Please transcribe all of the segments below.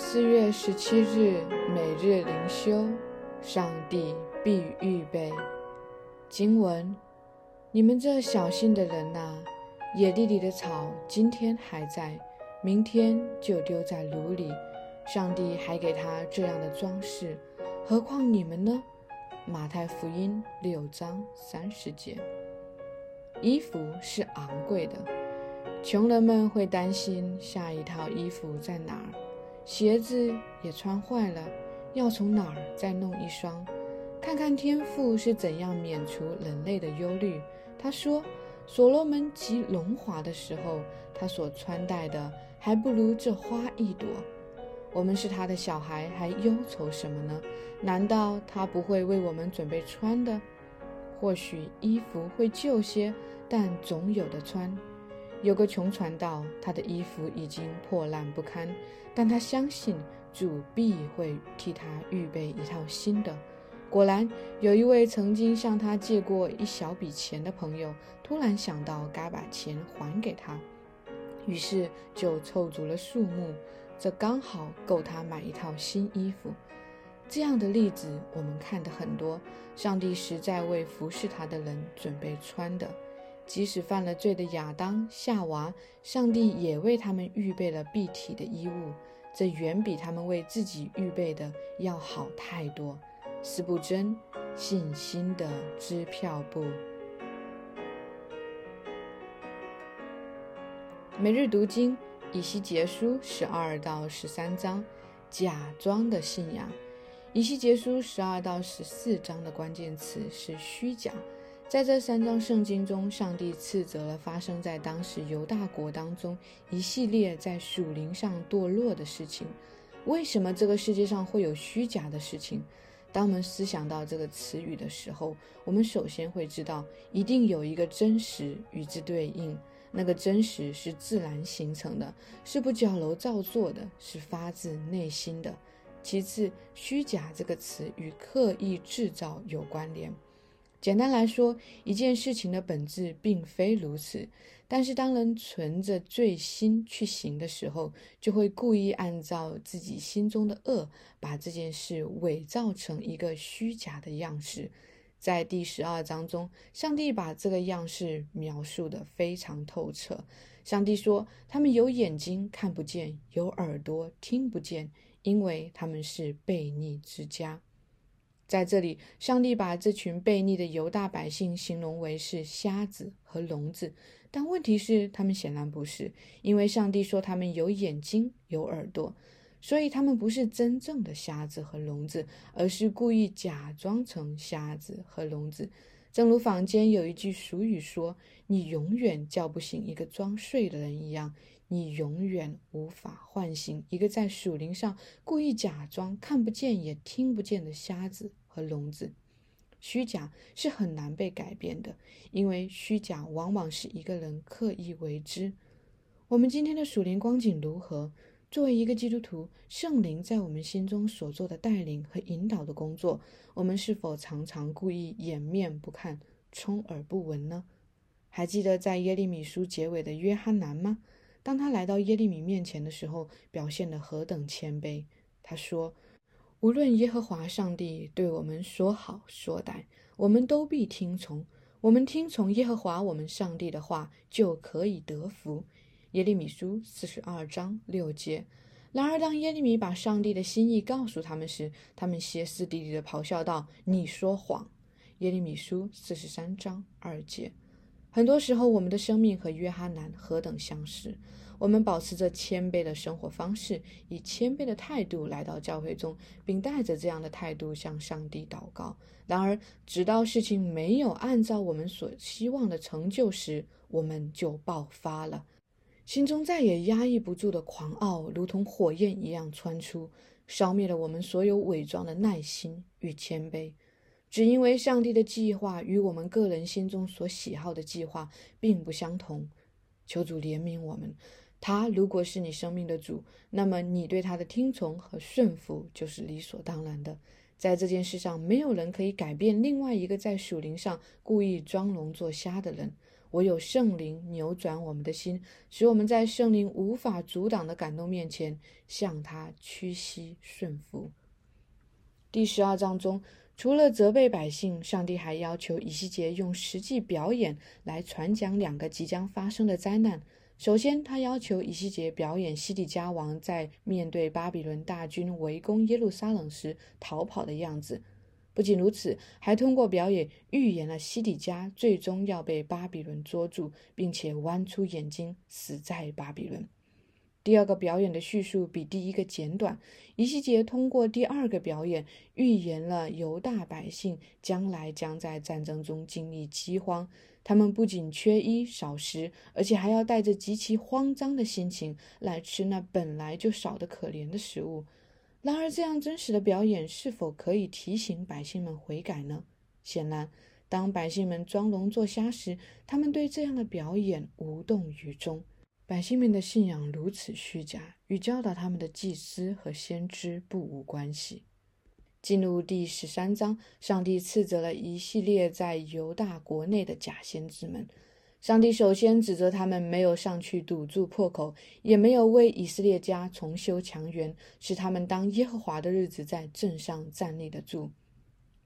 四月十七日，每日灵修，上帝必预备。经文：你们这小心的人呐，野地里的草今天还在，明天就丢在炉里。上帝还给他这样的装饰，何况你们呢？马太福音六章三十节。衣服是昂贵的，穷人们会担心下一套衣服在哪儿。鞋子也穿坏了，要从哪儿再弄一双？看看天父是怎样免除人类的忧虑。他说：“所罗门极荣华的时候，他所穿戴的还不如这花一朵。我们是他的小孩，还忧愁什么呢？难道他不会为我们准备穿的？或许衣服会旧些，但总有的穿。”有个穷传道，他的衣服已经破烂不堪，但他相信主必会替他预备一套新的。果然，有一位曾经向他借过一小笔钱的朋友，突然想到该把钱还给他，于是就凑足了数目，这刚好够他买一套新衣服。这样的例子我们看得很多，上帝实在为服侍他的人准备穿的。即使犯了罪的亚当、夏娃，上帝也为他们预备了蔽体的衣物，这远比他们为自己预备的要好太多。斯布真，信心的支票部。每日读经，以西结书十二到十三章，假装的信仰。以西结书十二到十四章的关键词是虚假。在这三章圣经中，上帝斥责了发生在当时犹大国当中一系列在属灵上堕落的事情。为什么这个世界上会有虚假的事情？当我们思想到这个词语的时候，我们首先会知道，一定有一个真实与之对应。那个真实是自然形成的，是不矫揉造作的，是发自内心的。其次，虚假这个词与刻意制造有关联。简单来说，一件事情的本质并非如此。但是，当人存着罪心去行的时候，就会故意按照自己心中的恶，把这件事伪造成一个虚假的样式。在第十二章中，上帝把这个样式描述得非常透彻。上帝说：“他们有眼睛看不见，有耳朵听不见，因为他们是悖逆之家。”在这里，上帝把这群悖逆的犹大百姓形容为是瞎子和聋子，但问题是，他们显然不是，因为上帝说他们有眼睛、有耳朵，所以他们不是真正的瞎子和聋子，而是故意假装成瞎子和聋子。正如坊间有一句俗语说：“你永远叫不醒一个装睡的人一样。”你永远无法唤醒一个在树林上故意假装看不见也听不见的瞎子和聋子。虚假是很难被改变的，因为虚假往往是一个人刻意为之。我们今天的属灵光景如何？作为一个基督徒，圣灵在我们心中所做的带领和引导的工作，我们是否常常故意掩面不看、充耳不闻呢？还记得在耶利米书结尾的约翰南吗？当他来到耶利米面前的时候，表现得何等谦卑！他说：“无论耶和华上帝对我们说好说歹，我们都必听从。我们听从耶和华我们上帝的话，就可以得福。”耶利米书四十二章六节。然而，当耶利米把上帝的心意告诉他们时，他们歇斯底里地咆哮道：“你说谎！”耶利米书四十三章二节。很多时候，我们的生命和约翰南何等相似。我们保持着谦卑的生活方式，以谦卑的态度来到教会中，并带着这样的态度向上帝祷告。然而，直到事情没有按照我们所希望的成就时，我们就爆发了，心中再也压抑不住的狂傲，如同火焰一样窜出，消灭了我们所有伪装的耐心与谦卑。只因为上帝的计划与我们个人心中所喜好的计划并不相同，求主怜悯我们。他如果是你生命的主，那么你对他的听从和顺服就是理所当然的。在这件事上，没有人可以改变另外一个在属灵上故意装聋作瞎的人。唯有圣灵扭转我们的心，使我们在圣灵无法阻挡的感动面前，向他屈膝顺服。第十二章中，除了责备百姓，上帝还要求以西结用实际表演来传讲两个即将发生的灾难。首先，他要求以西结表演西底家王在面对巴比伦大军围攻耶路撒冷时逃跑的样子。不仅如此，还通过表演预言了西底家最终要被巴比伦捉住，并且剜出眼睛死在巴比伦。第二个表演的叙述比第一个简短。伊西杰通过第二个表演预言了犹大百姓将来将在战争中经历饥荒，他们不仅缺衣少食，而且还要带着极其慌张的心情来吃那本来就少得可怜的食物。然而，这样真实的表演是否可以提醒百姓们悔改呢？显然，当百姓们装聋作瞎时，他们对这样的表演无动于衷。百姓们的信仰如此虚假，与教导他们的祭司和先知不无关系。进入第十三章，上帝斥责了一系列在犹大国内的假先知们。上帝首先指责他们没有上去堵住破口，也没有为以色列家重修墙垣，使他们当耶和华的日子在镇上站立得住。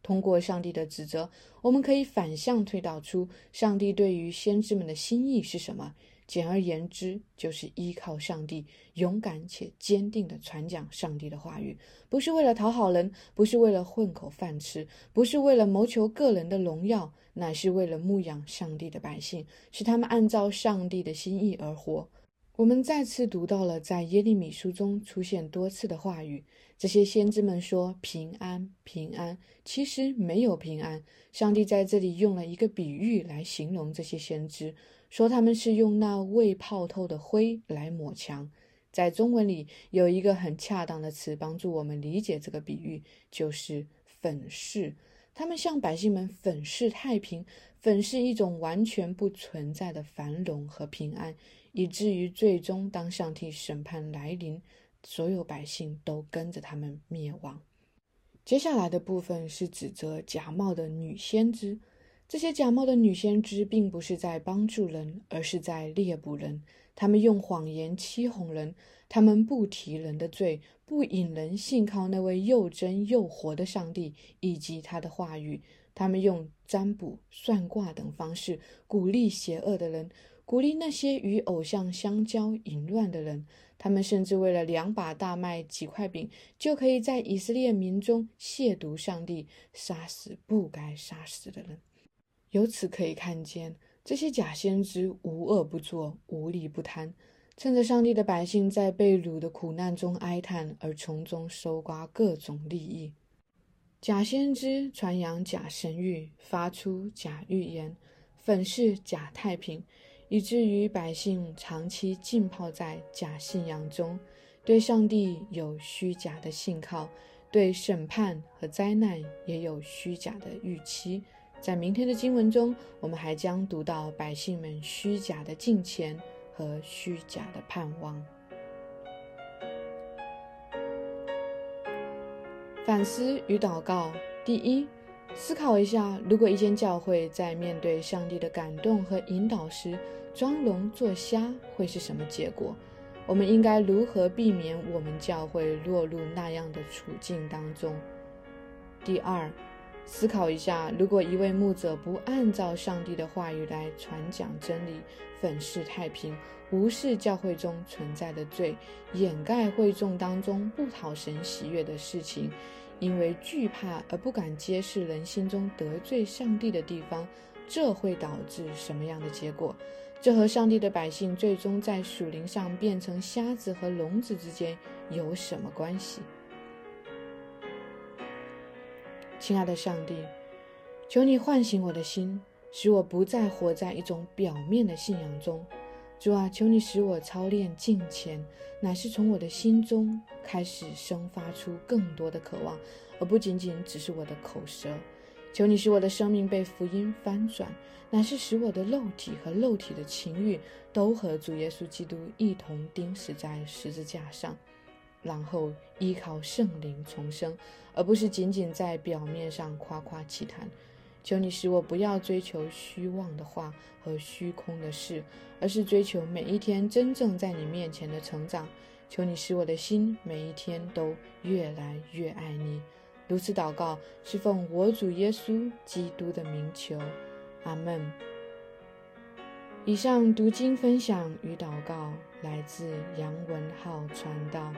通过上帝的指责，我们可以反向推导出上帝对于先知们的心意是什么。简而言之，就是依靠上帝，勇敢且坚定地传讲上帝的话语，不是为了讨好人，不是为了混口饭吃，不是为了谋求个人的荣耀，乃是为了牧养上帝的百姓，使他们按照上帝的心意而活。我们再次读到了在耶利米书中出现多次的话语，这些先知们说平安，平安，其实没有平安。上帝在这里用了一个比喻来形容这些先知。说他们是用那未泡透的灰来抹墙，在中文里有一个很恰当的词帮助我们理解这个比喻，就是粉饰。他们向百姓们粉饰太平，粉饰一种完全不存在的繁荣和平安，以至于最终当上帝审判来临，所有百姓都跟着他们灭亡。接下来的部分是指责假冒的女先知。这些假冒的女先知并不是在帮助人，而是在猎捕人。他们用谎言欺哄人，他们不提人的罪，不引人信靠那位又真又活的上帝以及他的话语。他们用占卜、算卦等方式鼓励邪恶的人，鼓励那些与偶像相交、淫乱的人。他们甚至为了两把大麦、几块饼，就可以在以色列民中亵渎上帝，杀死不该杀死的人。由此可以看见，这些假先知无恶不作，无利不贪，趁着上帝的百姓在被掳的苦难中哀叹，而从中搜刮各种利益。假先知传扬假神谕，发出假预言，粉饰假太平，以至于百姓长期浸泡在假信仰中，对上帝有虚假的信靠，对审判和灾难也有虚假的预期。在明天的经文中，我们还将读到百姓们虚假的敬虔和虚假的盼望。反思与祷告：第一，思考一下，如果一间教会在面对上帝的感动和引导时装聋作瞎，会是什么结果？我们应该如何避免我们教会落入那样的处境当中？第二。思考一下，如果一位牧者不按照上帝的话语来传讲真理，粉饰太平，无视教会中存在的罪，掩盖会众当中不讨神喜悦的事情，因为惧怕而不敢揭示人心中得罪上帝的地方，这会导致什么样的结果？这和上帝的百姓最终在属灵上变成瞎子和聋子之间有什么关系？亲爱的上帝，求你唤醒我的心，使我不再活在一种表面的信仰中。主啊，求你使我操练敬虔，乃是从我的心中开始生发出更多的渴望，而不仅仅只是我的口舌。求你使我的生命被福音翻转，乃是使我的肉体和肉体的情欲都和主耶稣基督一同钉死在十字架上。然后依靠圣灵重生，而不是仅仅在表面上夸夸其谈。求你使我不要追求虚妄的话和虚空的事，而是追求每一天真正在你面前的成长。求你使我的心每一天都越来越爱你。如此祷告，是奉我主耶稣基督的名求。阿门。以上读经分享与祷告来自杨文浩传道。